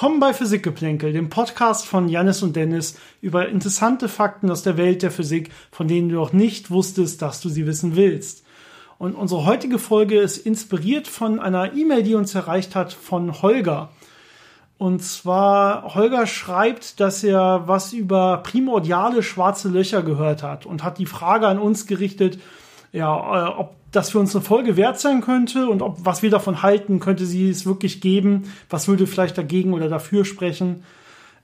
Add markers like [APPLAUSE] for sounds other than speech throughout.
Willkommen bei Physikgeplänkel, dem Podcast von Jannis und Dennis über interessante Fakten aus der Welt der Physik, von denen du noch nicht wusstest, dass du sie wissen willst. Und unsere heutige Folge ist inspiriert von einer E-Mail, die uns erreicht hat von Holger. Und zwar, Holger schreibt, dass er was über primordiale schwarze Löcher gehört hat und hat die Frage an uns gerichtet, ja, äh, ob das für uns eine Folge wert sein könnte und ob was wir davon halten, könnte sie es wirklich geben, was würde vielleicht dagegen oder dafür sprechen.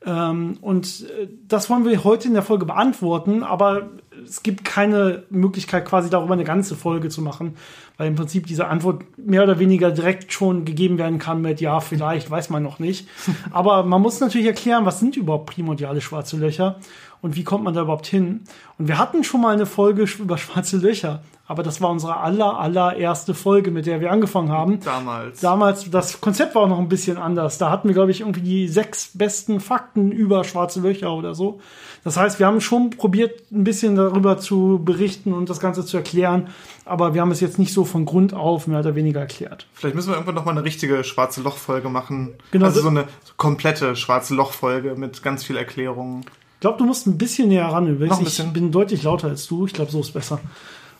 Ähm, und äh, das wollen wir heute in der Folge beantworten, aber es gibt keine Möglichkeit, quasi darüber eine ganze Folge zu machen, weil im Prinzip diese Antwort mehr oder weniger direkt schon gegeben werden kann mit Ja, vielleicht, weiß man noch nicht. [LAUGHS] Aber man muss natürlich erklären, was sind überhaupt primordiale schwarze Löcher und wie kommt man da überhaupt hin. Und wir hatten schon mal eine Folge über schwarze Löcher, aber das war unsere aller, allererste Folge, mit der wir angefangen haben. Damals. Damals, das Konzept war auch noch ein bisschen anders. Da hatten wir, glaube ich, irgendwie die sechs besten Fakten über schwarze Löcher oder so. Das heißt, wir haben schon probiert, ein bisschen darüber zu berichten und das Ganze zu erklären, aber wir haben es jetzt nicht so von Grund auf mehr oder weniger erklärt. Vielleicht müssen wir irgendwann noch mal eine richtige schwarze Loch-Folge machen. Genau. Also so eine komplette schwarze Loch-Folge mit ganz viel Erklärungen. Ich glaube, du musst ein bisschen näher ran. Noch ein Ich bisschen. bin deutlich lauter als du. Ich glaube, so ist besser.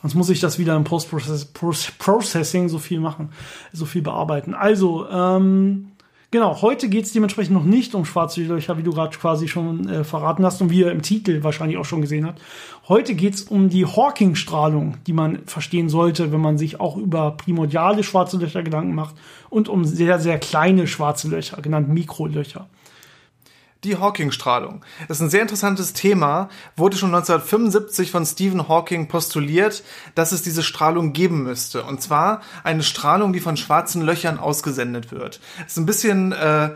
Sonst muss ich das wieder im Post-Processing so viel machen, so viel bearbeiten. Also, ähm, genau, heute geht es dementsprechend noch nicht um schwarze Löcher, wie du gerade quasi schon äh, verraten hast und wie ihr im Titel wahrscheinlich auch schon gesehen habt. Heute geht es um die Hawking-Strahlung, die man verstehen sollte, wenn man sich auch über primordiale schwarze Löcher Gedanken macht und um sehr, sehr kleine schwarze Löcher, genannt Mikrolöcher. Die Hawking-Strahlung. Das ist ein sehr interessantes Thema. Wurde schon 1975 von Stephen Hawking postuliert, dass es diese Strahlung geben müsste. Und zwar eine Strahlung, die von schwarzen Löchern ausgesendet wird. Das ist ein bisschen äh,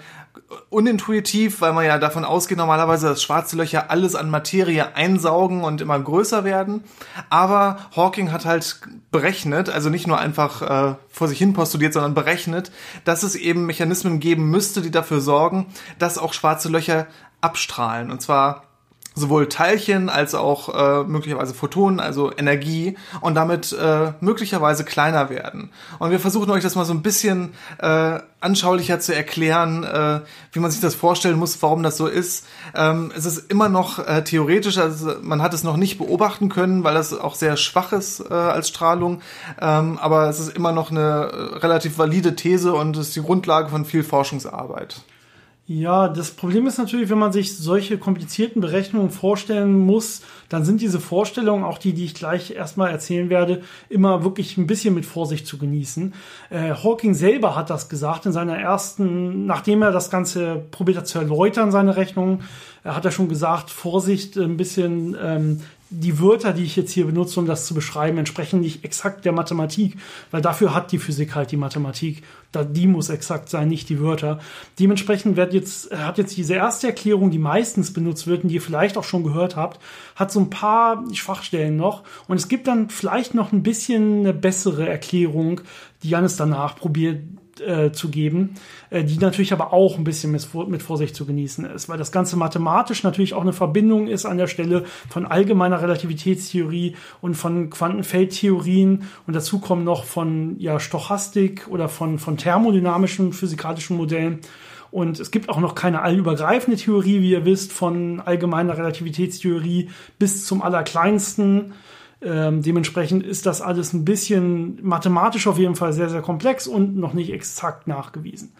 unintuitiv, weil man ja davon ausgeht normalerweise, dass schwarze Löcher alles an Materie einsaugen und immer größer werden. Aber Hawking hat halt berechnet, also nicht nur einfach äh, vor sich hin postuliert, sondern berechnet, dass es eben Mechanismen geben müsste, die dafür sorgen, dass auch schwarze Löcher abstrahlen. Und zwar sowohl Teilchen als auch äh, möglicherweise Photonen, also Energie und damit äh, möglicherweise kleiner werden. Und wir versuchen euch das mal so ein bisschen äh, anschaulicher zu erklären, äh, wie man sich das vorstellen muss, warum das so ist. Ähm, es ist immer noch äh, theoretisch, also man hat es noch nicht beobachten können, weil das auch sehr schwach ist äh, als Strahlung. Ähm, aber es ist immer noch eine äh, relativ valide These und ist die Grundlage von viel Forschungsarbeit. Ja, das Problem ist natürlich, wenn man sich solche komplizierten Berechnungen vorstellen muss, dann sind diese Vorstellungen, auch die, die ich gleich erstmal erzählen werde, immer wirklich ein bisschen mit Vorsicht zu genießen. Äh, Hawking selber hat das gesagt in seiner ersten, nachdem er das Ganze probiert hat zu erläutern, seine Rechnungen, er hat er schon gesagt, Vorsicht, ein bisschen ähm, die Wörter, die ich jetzt hier benutze, um das zu beschreiben, entsprechen nicht exakt der Mathematik, weil dafür hat die Physik halt die Mathematik. Die muss exakt sein, nicht die Wörter. Dementsprechend wird jetzt, hat jetzt diese erste Erklärung, die meistens benutzt wird und die ihr vielleicht auch schon gehört habt, hat so ein paar Schwachstellen noch. Und es gibt dann vielleicht noch ein bisschen eine bessere Erklärung, die Janis danach probiert äh, zu geben, äh, die natürlich aber auch ein bisschen mit, Vorsicht zu genießen ist, weil das Ganze mathematisch natürlich auch eine Verbindung ist an der Stelle von allgemeiner Relativitätstheorie und von Quantenfeldtheorien und dazu kommen noch von ja, Stochastik oder von, von thermodynamischen physikalischen Modellen. Und es gibt auch noch keine allübergreifende Theorie, wie ihr wisst, von allgemeiner Relativitätstheorie bis zum allerkleinsten. Ähm, dementsprechend ist das alles ein bisschen mathematisch auf jeden Fall sehr, sehr komplex und noch nicht exakt nachgewiesen.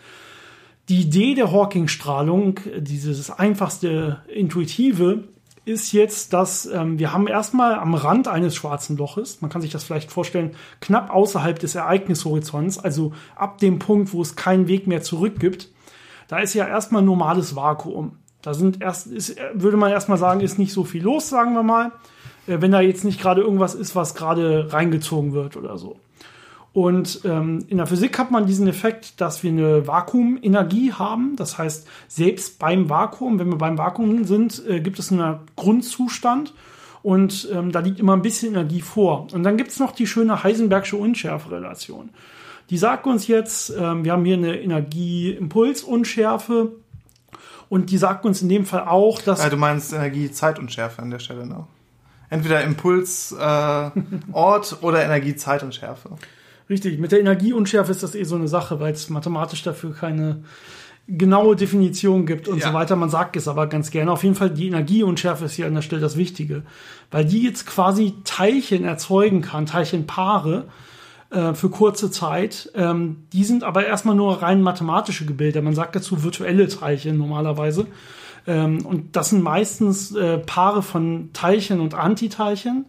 Die Idee der Hawking-Strahlung, dieses einfachste Intuitive, ist jetzt, dass ähm, wir haben erstmal am Rand eines schwarzen Loches, man kann sich das vielleicht vorstellen, knapp außerhalb des Ereignishorizonts, also ab dem Punkt, wo es keinen Weg mehr zurück gibt, da ist ja erstmal normales Vakuum. Da sind erst, ist, würde man erstmal sagen, ist nicht so viel los, sagen wir mal äh, wenn da jetzt nicht gerade irgendwas ist, was gerade reingezogen wird oder so. Und ähm, in der Physik hat man diesen Effekt, dass wir eine Vakuumenergie haben. Das heißt, selbst beim Vakuum, wenn wir beim Vakuum sind, äh, gibt es einen Grundzustand und ähm, da liegt immer ein bisschen Energie vor. Und dann gibt es noch die schöne Heisenbergsche Unschärferelation. Die sagt uns jetzt, ähm, wir haben hier eine Energieimpulsunschärfe und die sagt uns in dem Fall auch, dass... Ja, du meinst Energie-Zeitunschärfe an der Stelle noch. Entweder Impuls, äh, Ort [LAUGHS] oder Energie, Zeit und Schärfe. Richtig, mit der Energieunschärfe ist das eh so eine Sache, weil es mathematisch dafür keine genaue Definition gibt und Ja. so weiter. Man sagt es aber ganz gerne. Auf jeden Fall die Energieunschärfe ist hier an der Stelle das Wichtige, weil die jetzt quasi Teilchen erzeugen kann, Teilchenpaare äh, für kurze Zeit. Ähm, die sind aber erstmal nur rein mathematische Gebilde. Man sagt dazu virtuelle Teilchen normalerweise. Ähm, und das sind meistens äh, Paare von Teilchen und Antiteilchen.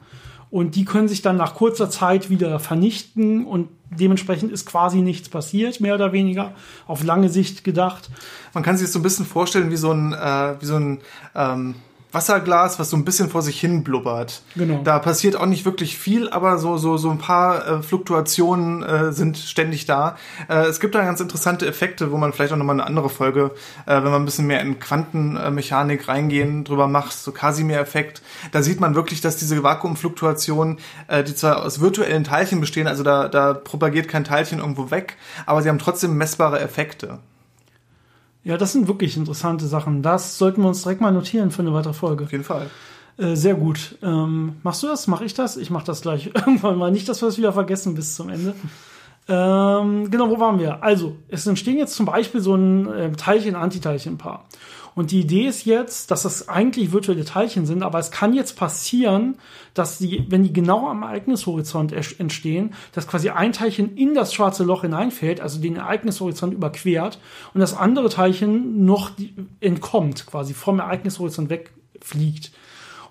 Und die können sich dann nach kurzer Zeit wieder vernichten und dementsprechend ist quasi nichts passiert, mehr oder weniger, auf lange Sicht gedacht. Man kann sich das so ein bisschen vorstellen wie so ein, äh, wie so ein ähm, Wasserglas, was so ein bisschen vor sich hin blubbert. Genau. Da passiert auch nicht wirklich viel, aber so, so, so ein paar äh, Fluktuationen äh, sind ständig da. Äh, es gibt da ganz interessante Effekte, wo man vielleicht auch nochmal eine andere Folge, äh, wenn man ein bisschen mehr in Quantenmechanik reingehen, drüber macht, so Casimir-Effekt. Da sieht man wirklich, dass diese Vakuumfluktuationen, äh, die zwar aus virtuellen Teilchen bestehen, also da, da propagiert kein Teilchen irgendwo weg, aber sie haben trotzdem messbare Effekte. Ja, das sind wirklich interessante Sachen. Das sollten wir uns direkt mal notieren für eine weitere Folge. Auf jeden Fall. Äh, sehr gut. Ähm, machst du das? Mach ich das? Ich mach das gleich [LAUGHS] irgendwann mal. Nicht, dass wir es wieder vergessen bis zum Ende. Ähm, genau, wo waren wir? Also, es entstehen jetzt zum Beispiel so ein äh, Teilchen-Antiteilchen-Paar. Und die Idee ist jetzt, dass das eigentlich virtuelle Teilchen sind, aber es kann jetzt passieren, dass die, wenn die genau am Ereignishorizont entstehen, dass quasi ein Teilchen in das schwarze Loch hineinfällt, also den Ereignishorizont überquert, und das andere Teilchen noch entkommt, quasi vom Ereignishorizont wegfliegt.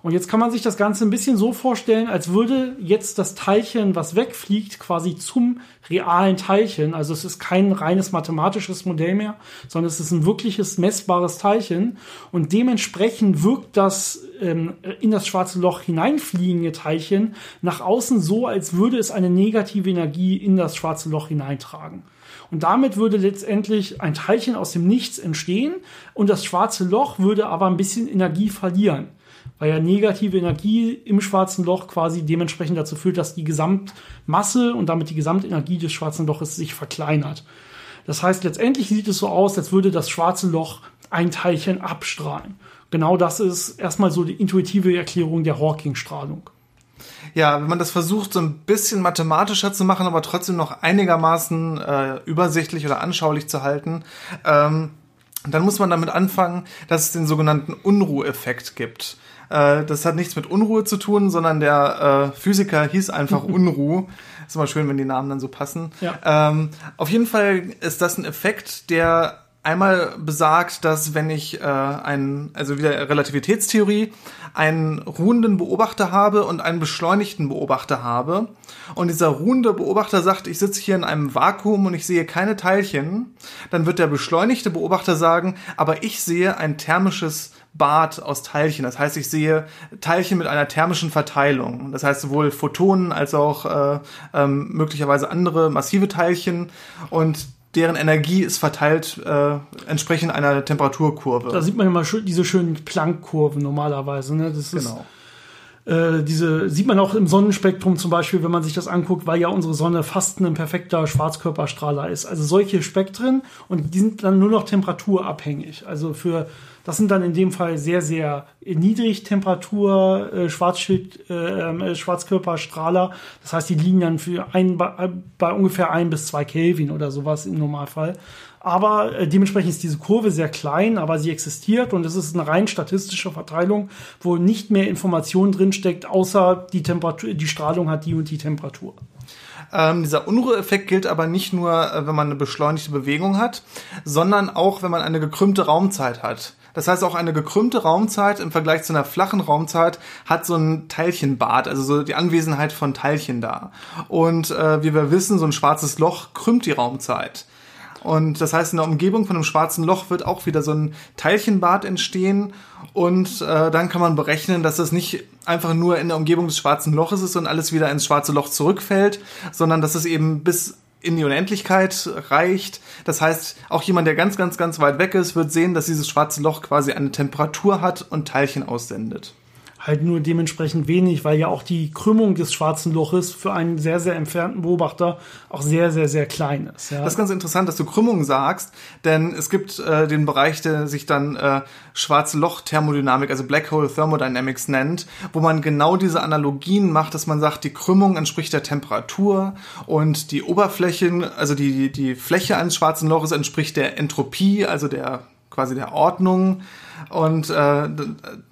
Und jetzt kann man sich das Ganze ein bisschen so vorstellen, als würde jetzt das Teilchen, was wegfliegt, quasi zum realen Teilchen. Also es ist kein reines mathematisches Modell mehr, sondern es ist ein wirkliches messbares Teilchen. Und dementsprechend wirkt das ähm, in das schwarze Loch hineinfliegende Teilchen nach außen so, als würde es eine negative Energie in das schwarze Loch hineintragen. Und damit würde letztendlich ein Teilchen aus dem Nichts entstehen und das schwarze Loch würde aber ein bisschen Energie verlieren weil ja negative Energie im schwarzen Loch quasi dementsprechend dazu führt, dass die Gesamtmasse und damit die Gesamtenergie des schwarzen Loches sich verkleinert. Das heißt, letztendlich sieht es so aus, als würde das schwarze Loch ein Teilchen abstrahlen. Genau das ist erstmal so die intuitive Erklärung der Hawking-Strahlung. Ja, wenn man das versucht, so ein bisschen mathematischer zu machen, aber trotzdem noch einigermaßen äh, übersichtlich oder anschaulich zu halten, ähm, dann muss man damit anfangen, dass es den sogenannten Unruheffekt gibt. Äh, das hat nichts mit Unruhe zu tun, sondern der äh, Physiker hieß einfach [LAUGHS] Unruh. Ist immer schön, wenn die Namen dann so passen. Ja. Ähm, auf jeden Fall ist das ein Effekt, der einmal besagt, dass wenn ich äh, einen, also wieder Relativitätstheorie, einen ruhenden Beobachter habe und einen beschleunigten Beobachter habe und dieser ruhende Beobachter sagt, ich sitze hier in einem Vakuum und ich sehe keine Teilchen, dann wird der beschleunigte Beobachter sagen, aber ich sehe ein thermisches Bad aus Teilchen. Das heißt, ich sehe Teilchen mit einer thermischen Verteilung. Das heißt, sowohl Photonen als auch äh, ähm, möglicherweise andere massive Teilchen und deren Energie ist verteilt äh, entsprechend einer Temperaturkurve. Da sieht man immer diese schönen Planck-Kurven normalerweise. Ne? Das ist, genau. Äh, diese sieht man auch im Sonnenspektrum zum Beispiel, wenn man sich das anguckt, weil ja unsere Sonne fast ein perfekter Schwarzkörperstrahler ist. Also solche Spektren und die sind dann nur noch temperaturabhängig. Also für das sind dann in dem Fall sehr, sehr niedrig Temperatur äh, Schwarzschild, äh, äh, Schwarzkörperstrahler. Das heißt, die liegen dann für ein, bei, bei ungefähr ein bis zwei Kelvin oder sowas im Normalfall. Aber äh, dementsprechend ist diese Kurve sehr klein, aber sie existiert und es ist eine rein statistische Verteilung, wo nicht mehr Information drinsteckt, außer die Temperatur, die Strahlung hat die und die Temperatur. Ähm, dieser Unruheeffekt gilt aber nicht nur, äh, wenn man eine beschleunigte Bewegung hat, sondern auch, wenn man eine gekrümmte Raumzeit hat. Das heißt, auch eine gekrümmte Raumzeit im Vergleich zu einer flachen Raumzeit hat so ein Teilchenbad, also so die Anwesenheit von Teilchen da. Und äh, wie wir wissen, so ein schwarzes Loch krümmt die Raumzeit. Und das heißt, in der Umgebung von einem schwarzen Loch wird auch wieder so ein Teilchenbad entstehen. Und äh, dann kann man berechnen, dass das nicht einfach nur in der Umgebung des schwarzen Loches ist und alles wieder ins schwarze Loch zurückfällt, sondern dass es eben bis in die Unendlichkeit reicht. Das heißt, auch jemand, der ganz, ganz, ganz weit weg ist, wird sehen, dass dieses schwarze Loch quasi eine Temperatur hat und Teilchen aussendet. Halt nur dementsprechend wenig, weil ja auch die Krümmung des schwarzen Loches für einen sehr, sehr entfernten Beobachter auch sehr, sehr, sehr klein ist. Ja. Das ist ganz interessant, dass du Krümmung sagst, denn es gibt äh, den Bereich, der sich dann äh, schwarze Loch Thermodynamik, also Black Hole Thermodynamics nennt, wo man genau diese Analogien macht, dass man sagt, die Krümmung entspricht der Temperatur und die Oberflächen, also die, die Fläche eines schwarzen Loches entspricht der Entropie, also der quasi der Ordnung. Und, äh,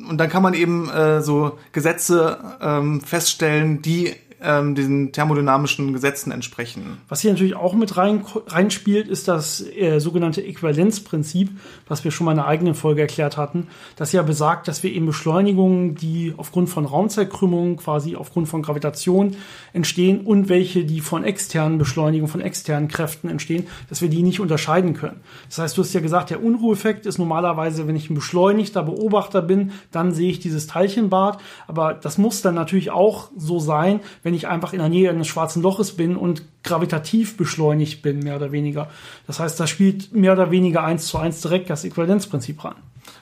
und dann kann man eben äh, so Gesetze ähm, feststellen, die ähm, diesen thermodynamischen Gesetzen entsprechen. Was hier natürlich auch mit rein, reinspielt, ist das äh, sogenannte Äquivalenzprinzip, was wir schon mal in einer eigenen Folge erklärt hatten, das ja besagt, dass wir eben Beschleunigungen, die aufgrund von Raumzeitkrümmung, quasi aufgrund von Gravitation entstehen und welche, die von externen Beschleunigungen, von externen Kräften entstehen, dass wir die nicht unterscheiden können. Das heißt, du hast ja gesagt, der Unruheffekt ist normalerweise, wenn ich ein beschleunigter Beobachter bin, dann sehe ich dieses Teilchenbad, aber das muss dann natürlich auch so sein, wenn wenn ich einfach in der Nähe eines schwarzen Loches bin und gravitativ beschleunigt bin, mehr oder weniger. Das heißt, da spielt mehr oder weniger eins zu eins direkt das Äquivalenzprinzip ran.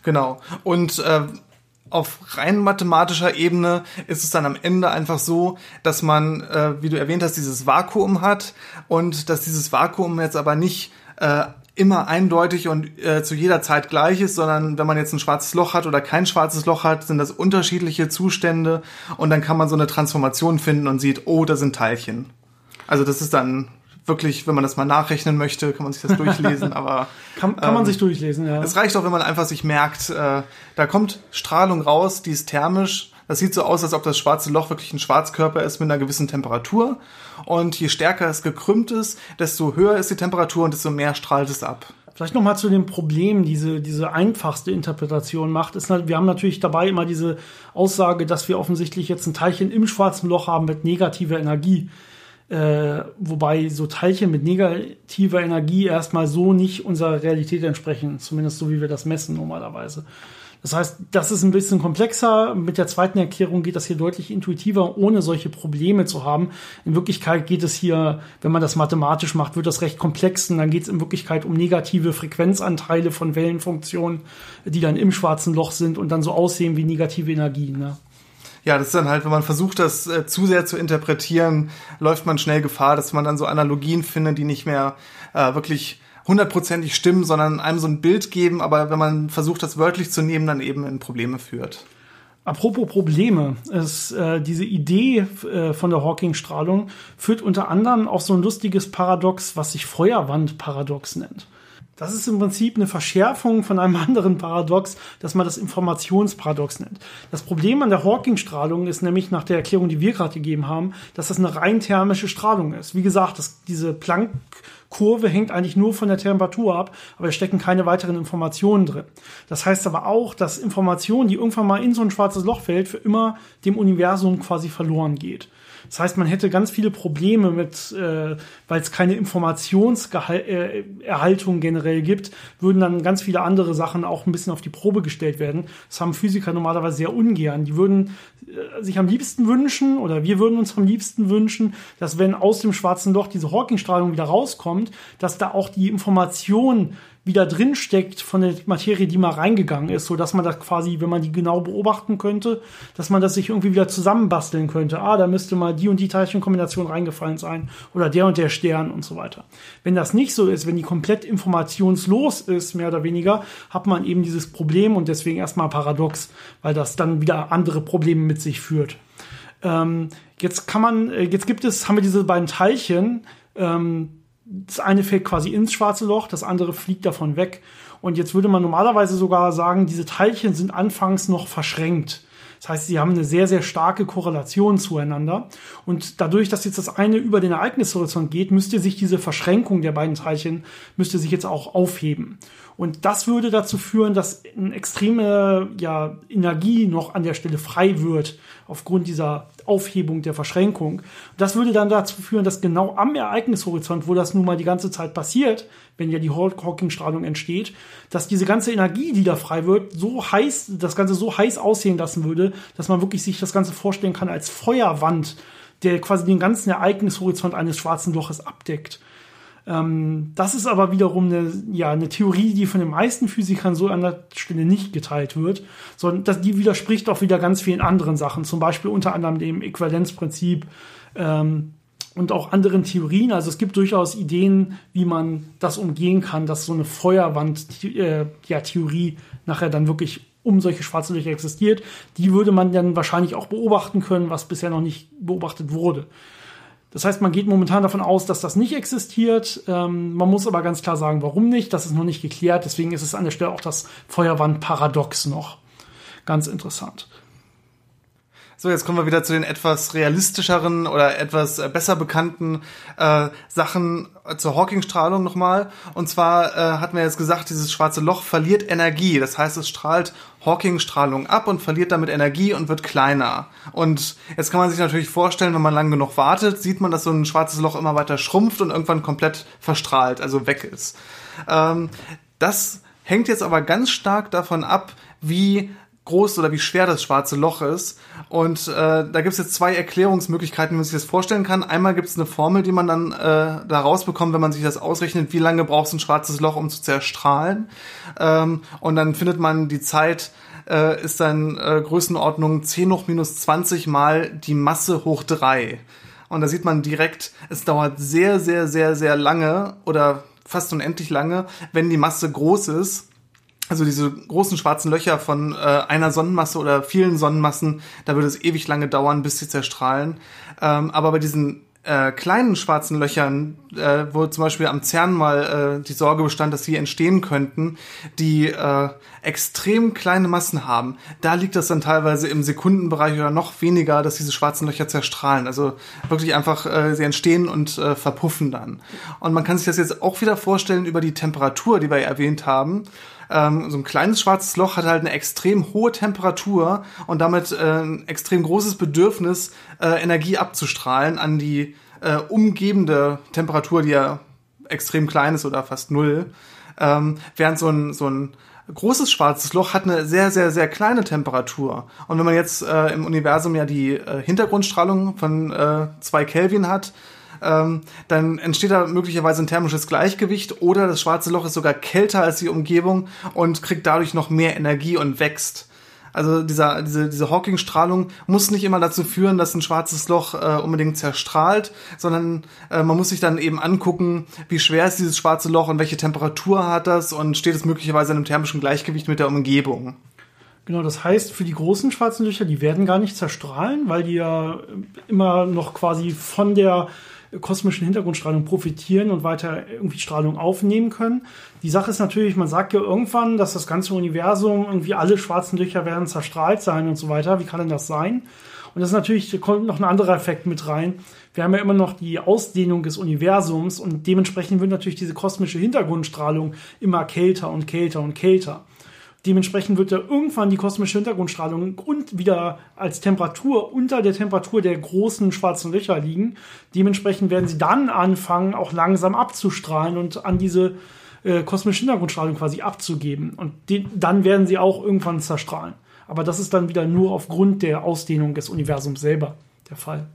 Genau. Und äh, auf rein mathematischer Ebene ist es dann am Ende einfach so, dass man, äh, wie du erwähnt hast, dieses Vakuum hat und dass dieses Vakuum jetzt aber nicht äh, immer eindeutig und äh, zu jeder Zeit gleich ist, sondern wenn man jetzt ein schwarzes Loch hat oder kein schwarzes Loch hat, sind das unterschiedliche Zustände und dann kann man so eine Transformation finden und sieht, oh, da sind Teilchen. Also das ist dann wirklich, wenn man das mal nachrechnen möchte, kann man sich das durchlesen, [LAUGHS] aber kann, kann man ähm, sich durchlesen, ja. Es reicht auch, wenn man einfach sich merkt, äh, da kommt Strahlung raus, die ist thermisch. Das sieht so aus, als ob das schwarze Loch wirklich ein Schwarzkörper ist mit einer gewissen Temperatur. Und je stärker es gekrümmt ist, desto höher ist die Temperatur und desto mehr strahlt es ab. Vielleicht noch mal zu dem Problem, diese, diese einfachste Interpretation macht, ist, wir haben natürlich dabei immer diese Aussage, dass wir offensichtlich jetzt ein Teilchen im schwarzen Loch haben mit negativer Energie. Äh, wobei so Teilchen mit negativer Energie erstmal so nicht unserer Realität entsprechen, zumindest so wie wir das messen normalerweise. Das heißt, das ist ein bisschen komplexer. Mit der zweiten Erklärung geht das hier deutlich intuitiver, ohne solche Probleme zu haben. In Wirklichkeit geht es hier, wenn man das mathematisch macht, wird das recht komplex und dann geht es in Wirklichkeit um negative Frequenzanteile von Wellenfunktionen, die dann im schwarzen Loch sind und dann so aussehen wie negative Energien. Ne? ja, das ist dann halt, wenn man versucht, das äh, zu sehr zu interpretieren, läuft man schnell Gefahr, dass man dann so Analogien findet, die nicht mehr äh, wirklich hundertprozentig stimmen, sondern einem so ein Bild geben, aber wenn man versucht, das wörtlich zu nehmen, dann eben in Probleme führt. Apropos Probleme, ist äh, diese Idee äh, von der Hawking-Strahlung führt unter anderem auf so ein lustiges Paradox, was sich Feuerwand-Paradox nennt. Das ist im Prinzip eine Verschärfung von einem [LAUGHS] anderen Paradox, das man das Informationsparadox nennt. Das Problem an der Hawking-Strahlung ist nämlich nach der Erklärung, die wir gerade gegeben haben, dass das eine rein thermische Strahlung ist. Wie gesagt, das, diese Planck Kurve hängt eigentlich nur von der Temperatur ab, aber es stecken keine weiteren Informationen drin. Das heißt aber auch, dass Information, die irgendwann mal in so ein schwarzes Loch fällt, für immer dem Universum quasi verloren geht. Das heißt, man hätte ganz viele Probleme mit, äh, weil es keine Informationserhaltung äh, generell gibt, würden dann ganz viele andere Sachen auch ein bisschen auf die Probe gestellt werden. Das haben Physiker normalerweise sehr ungern. Die würden äh, sich am liebsten wünschen, oder wir würden uns am liebsten wünschen, dass wenn aus dem schwarzen Loch diese Hawking-Strahlung wieder rauskommt, dass da auch die Information wieder drin steckt von der Materie, die mal reingegangen ist, so dass man das quasi, wenn man die genau beobachten könnte, dass man das sich irgendwie wieder zusammenbasteln könnte. Ah, da müsste mal die und die Teilchenkombination reingefallen sein oder der und der Stern und so weiter. Wenn das nicht so ist, wenn die komplett informationslos ist, mehr oder weniger, hat man eben dieses Problem und deswegen erstmal paradox, weil das dann wieder andere Probleme mit sich führt. Ähm, jetzt kann man, äh, jetzt gibt es, haben wir diese beiden Teilchen, ähm, das eine fällt quasi ins schwarze Loch, das andere fliegt davon weg. Und jetzt würde man normalerweise sogar sagen, diese Teilchen sind anfangs noch verschränkt. Das heißt, sie haben eine sehr, sehr starke Korrelation zueinander. Und dadurch, dass jetzt das eine über den Ereignishorizont geht, müsste sich diese Verschränkung der beiden Teilchen, müsste sich jetzt auch aufheben. Und das würde dazu führen, dass eine extreme ja, Energie noch an der Stelle frei wird, aufgrund dieser Aufhebung der Verschränkung. Das würde dann dazu führen, dass genau am Ereignishorizont, wo das nun mal die ganze Zeit passiert, wenn ja die Hawking-Strahlung entsteht, dass diese ganze Energie, die da frei wird, so heiß, das Ganze so heiß aussehen lassen würde, dass man wirklich sich das Ganze vorstellen kann als Feuerwand, der quasi den ganzen Ereignishorizont eines schwarzen Loches abdeckt. Ähm, das ist aber wiederum eine, ja, eine Theorie, die von den meisten Physikern so an der Stelle nicht geteilt wird, sondern das, die widerspricht auch wieder ganz vielen anderen Sachen, zum Beispiel unter anderem dem Äquivalenzprinzip ähm, und auch anderen Theorien. Also es gibt durchaus Ideen, wie man das umgehen kann, dass so eine Feuerwand-Theorie äh, nachher dann wirklich um solche schwarze Löcher existiert. Die würde man dann wahrscheinlich auch beobachten können, was bisher noch nicht beobachtet wurde. Das heißt, man geht momentan davon aus, dass das nicht existiert. Ähm, man muss aber ganz klar sagen, warum nicht. Das ist noch nicht geklärt. Deswegen ist es an der Stelle auch das Feuerwandparadox noch. Ganz interessant. So, jetzt kommen wir wieder zu den etwas realistischeren oder etwas äh, besser bekannten äh, Sachen zur Hawking-Strahlung nochmal. Und zwar äh, hatten wir jetzt gesagt, dieses schwarze Loch verliert Energie. Das heißt, es strahlt Hawking-Strahlung ab und verliert damit Energie und wird kleiner. Und jetzt kann man sich natürlich vorstellen, wenn man lang genug wartet, sieht man, dass so ein schwarzes Loch immer weiter schrumpft und irgendwann komplett verstrahlt, also weg ist. Ähm, das hängt jetzt aber ganz stark davon ab, wie groß oder wie schwer das schwarze Loch ist. Und äh, da gibt es jetzt zwei Erklärungsmöglichkeiten, wie man sich das vorstellen kann. Einmal gibt es eine Formel, die man dann äh, da rausbekommt, wenn man sich das ausrechnet, wie lange braucht ein schwarzes Loch, um zu zerstrahlen. Ähm, und dann findet man die Zeit, äh, ist dann äh, Größenordnung 10 hoch minus 20 mal die Masse hoch 3. Und da sieht man direkt, es dauert sehr, sehr, sehr, sehr lange oder fast unendlich lange, wenn die Masse groß ist, also diese großen schwarzen Löcher von äh, einer Sonnenmasse oder vielen Sonnenmassen, da würde es ewig lange dauern, bis sie zerstrahlen. Ähm, aber bei diesen äh, kleinen schwarzen Löchern, äh, wo zum Beispiel am CERN mal äh, die Sorge bestand, dass sie entstehen könnten, die äh, extrem kleine Massen haben, da liegt das dann teilweise im Sekundenbereich oder noch weniger, dass diese schwarzen Löcher zerstrahlen. Also wirklich einfach, äh, sie entstehen und äh, verpuffen dann. Und man kann sich das jetzt auch wieder vorstellen über die Temperatur, die wir erwähnt haben. Ähm, so ein kleines schwarzes Loch hat halt eine extrem hohe Temperatur und damit äh, ein extrem großes Bedürfnis, äh, Energie abzustrahlen an die äh, umgebende Temperatur, die ja extrem klein ist oder fast null. Ähm, während so ein, so ein großes schwarzes Loch hat eine sehr, sehr, sehr kleine Temperatur. Und wenn man jetzt äh, im Universum ja die äh, Hintergrundstrahlung von äh, zwei Kelvin hat, ähm, dann entsteht da möglicherweise ein thermisches Gleichgewicht oder das schwarze Loch ist sogar kälter als die Umgebung und kriegt dadurch noch mehr Energie und wächst. Also dieser, diese, diese Hawking-Strahlung muss nicht immer dazu führen, dass ein schwarzes Loch äh, unbedingt zerstrahlt, sondern äh, man muss sich dann eben angucken, wie schwer ist dieses schwarze Loch und welche Temperatur hat das und steht es möglicherweise in einem thermischen Gleichgewicht mit der Umgebung. Genau, das heißt, für die großen schwarzen Löcher, die werden gar nicht zerstrahlen, weil die ja immer noch quasi von der kosmischen Hintergrundstrahlung profitieren und weiter irgendwie Strahlung aufnehmen können. Die Sache ist natürlich, man sagt ja irgendwann, dass das ganze Universum, irgendwie alle schwarzen Löcher werden zerstrahlt sein und so weiter. Wie kann denn das sein? Und das ist natürlich, da kommt noch ein anderer Effekt mit rein. Wir haben ja immer noch die Ausdehnung des Universums und dementsprechend wird natürlich diese kosmische Hintergrundstrahlung immer kälter und kälter und kälter. Dementsprechend wird ja irgendwann die kosmische Hintergrundstrahlung und wieder als Temperatur unter der Temperatur der großen schwarzen Löcher liegen. Dementsprechend werden sie dann anfangen, auch langsam abzustrahlen und an diese äh, kosmische Hintergrundstrahlung quasi abzugeben. Und die, dann werden sie auch irgendwann zerstrahlen. Aber das ist dann wieder nur aufgrund der Ausdehnung des Universums selber der Fall.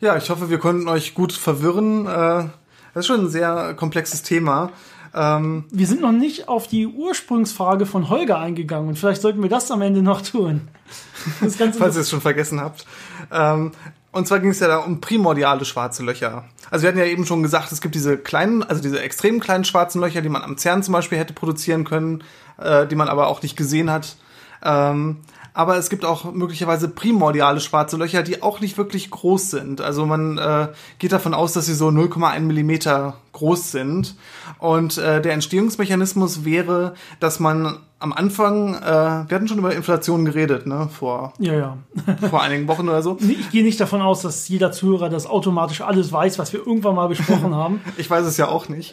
Ja, ich hoffe, wir konnten euch gut verwirren. Äh, das ist schon ein sehr komplexes Thema. Ähm, wir sind noch nicht auf die Ursprungsfrage von Holger eingegangen und vielleicht sollten wir das am Ende noch tun. Falls ihr es schon vergessen habt. Ähm, und zwar ging es ja da um primordiale schwarze Löcher. Also wir hatten ja eben schon gesagt, es gibt diese kleinen, also diese extrem kleinen schwarzen Löcher, die man am CERN zum Beispiel hätte produzieren können, äh, die man aber auch nicht gesehen hat. Ähm, aber es gibt auch möglicherweise primordiale schwarze Löcher, die auch nicht wirklich groß sind. Also man äh, geht davon aus, dass sie so 0,1 Millimeter groß sind. Und äh, der Entstehungsmechanismus wäre, dass man am Anfang, äh, wir hatten schon über Inflation geredet, ne, vor, ja, ja. [LAUGHS] vor einigen Wochen oder so. Ich gehe nicht davon aus, dass jeder Zuhörer das automatisch alles weiß, was wir irgendwann mal besprochen haben. [LAUGHS] ich weiß es ja auch nicht.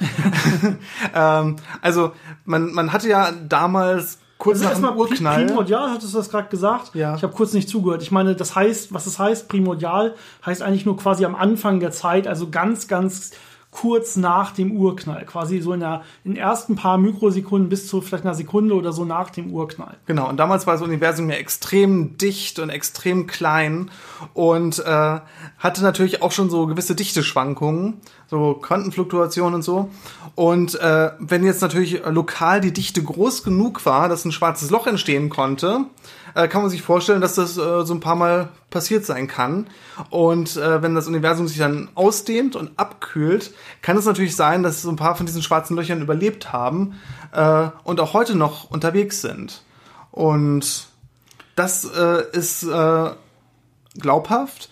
[LAUGHS] ähm, also man, man hatte ja damals kurz also nach dem Urknall. Primordial, hattest du das gerade gesagt? Ja. Ich habe kurz nicht zugehört. Ich meine, das heißt, was es das heißt, primordial, heißt eigentlich nur quasi am Anfang der Zeit, also ganz, ganz kurz nach dem Urknall, quasi so in, der, in den ersten paar Mikrosekunden bis zu vielleicht einer Sekunde oder so nach dem Urknall. Genau, und damals war das Universum ja extrem dicht und extrem klein und äh, hatte natürlich auch schon so gewisse Dichteschwankungen, so Quantenfluktuationen und so. Und äh, wenn jetzt natürlich lokal die Dichte groß genug war, dass ein schwarzes Loch entstehen konnte, äh, kann man sich vorstellen, dass das äh, so ein paar Mal passiert sein kann. Und äh, wenn das Universum sich dann ausdehnt und abkühlt, kann es natürlich sein, dass so ein paar von diesen schwarzen Löchern überlebt haben äh, und auch heute noch unterwegs sind. Und das äh, ist äh, glaubhaft.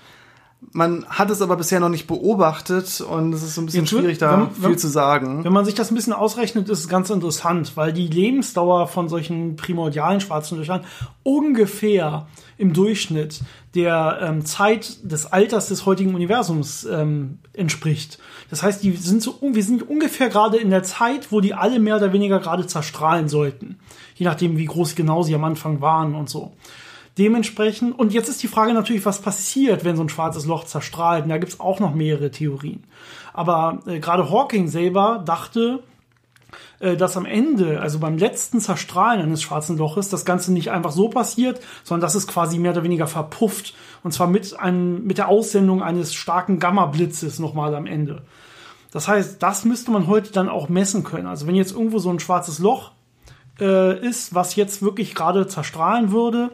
Man hat es aber bisher noch nicht beobachtet und es ist so ein bisschen schwierig, da wenn- viel wenn- zu sagen. Wenn man sich das ein bisschen ausrechnet, ist es ganz interessant, weil die Lebensdauer von solchen primordialen schwarzen Löchern ungefähr im Durchschnitt der ähm, Zeit des Alters des heutigen Universums ähm, entspricht. Das heißt, die sind so, wir sind ungefähr gerade in der Zeit, wo die alle mehr oder weniger gerade zerstrahlen sollten. Je nachdem, wie groß genau sie am Anfang waren und so. Dementsprechend, und jetzt ist die Frage natürlich, was passiert, wenn so ein schwarzes Loch zerstrahlt. Und da gibt's auch noch mehrere Theorien. Aber äh, gerade Hawking selber dachte, äh, dass am Ende, also beim letzten Zerstrahlen eines schwarzen Loches, das Ganze nicht einfach so passiert, sondern dass es quasi mehr oder weniger verpufft. Und zwar mit, einem, mit der Aussendung eines starken Gamma-Blitzes nochmal am Ende. Das heißt, das müsste man heute dann auch messen können. Also wenn jetzt irgendwo so ein schwarzes Loch äh, ist, was jetzt wirklich gerade zerstrahlen würde,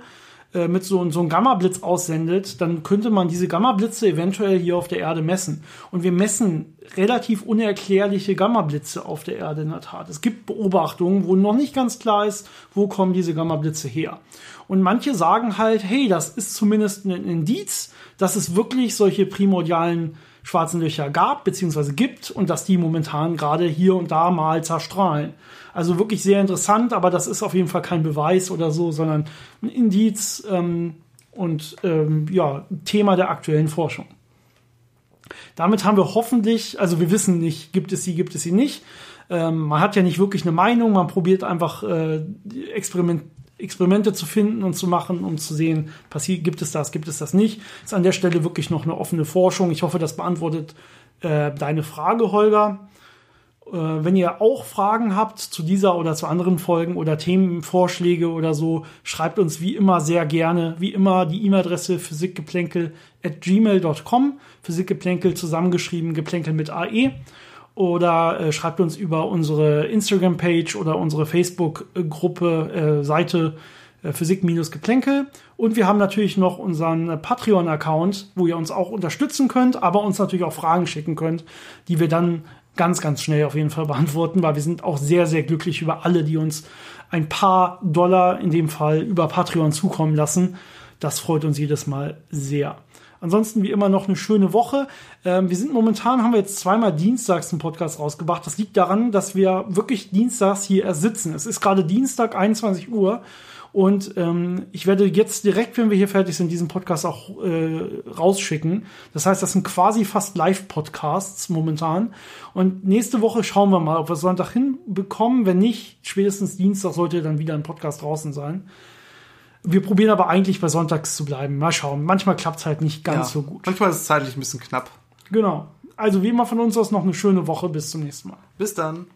äh, mit so, so einem Gamma-Blitz aussendet, dann könnte man diese Gamma-Blitze eventuell hier auf der Erde messen. Und wir messen relativ unerklärliche Gamma-Blitze auf der Erde in der Tat. Es gibt Beobachtungen, wo noch nicht ganz klar ist, wo kommen diese Gamma-Blitze her. Und manche sagen halt, hey, das ist zumindest ein Indiz, dass es wirklich solche primordialen schwarzen Löcher gab, beziehungsweise gibt und dass die momentan gerade hier und da mal zerstrahlen. Also wirklich sehr interessant, aber das ist auf jeden Fall kein Beweis oder so, sondern ein Indiz ähm, und ähm, ja, Thema der aktuellen Forschung. Damit haben wir hoffentlich, also wir wissen nicht, gibt es sie, gibt es sie nicht. Ähm, man hat ja nicht wirklich eine Meinung, man probiert einfach äh, Experiment, Experimente zu finden und zu machen, um zu sehen, passiert, gibt es das, gibt es das nicht. Ist an der Stelle wirklich noch eine offene Forschung. Ich hoffe, das beantwortet äh, deine Frage, Holger. Äh, wenn ihr auch Fragen habt zu dieser oder zu anderen Folgen oder Themenvorschläge oder so, schreibt uns wie immer sehr gerne. Wie immer die E-Mail-Adresse physikgeplänkel at gmail.com. Physikgeplänkel zusammengeschrieben, geplänkel mit AE. Oder äh, schreibt uns über unsere Instagram-Page oder unsere Facebook-Gruppe, äh, Seite äh, Physik-Geplänkel. Und wir haben natürlich noch unseren Patreon-Account, wo ihr uns auch unterstützen könnt, aber uns natürlich auch Fragen schicken könnt, die wir dann ganz, ganz schnell auf jeden Fall [LAUGHS] beantworten, weil wir sind auch sehr, sehr glücklich über alle, die uns ein paar Dollar in dem Fall über Patreon zukommen lassen. Das freut uns jedes Mal sehr. Ansonsten wie immer noch eine schöne Woche. Ähm, wir sind momentan, haben wir jetzt zweimal dienstags einen Podcast rausgebracht. Das liegt daran, dass wir wirklich dienstags hier erst sitzen. Es ist gerade Dienstag, 21 Uhr. Und ähm, ich werde jetzt direkt, wenn wir hier fertig sind, diesen Podcast auch äh, rausschicken. Das heißt, das sind quasi fast Live-Podcasts momentan. Und nächste Woche schauen wir mal, ob wir Sonntag hinbekommen. Wenn nicht, spätestens Dienstag sollte dann wieder ein Podcast draußen sein. Wir probieren aber eigentlich bei Sonntags zu bleiben. Mal schauen. Manchmal klappt es halt nicht ganz ja, so gut. Manchmal ist es zeitlich ein bisschen knapp. Genau. Also wie immer von uns aus noch eine schöne Woche. Bis zum nächsten Mal. Bis dann.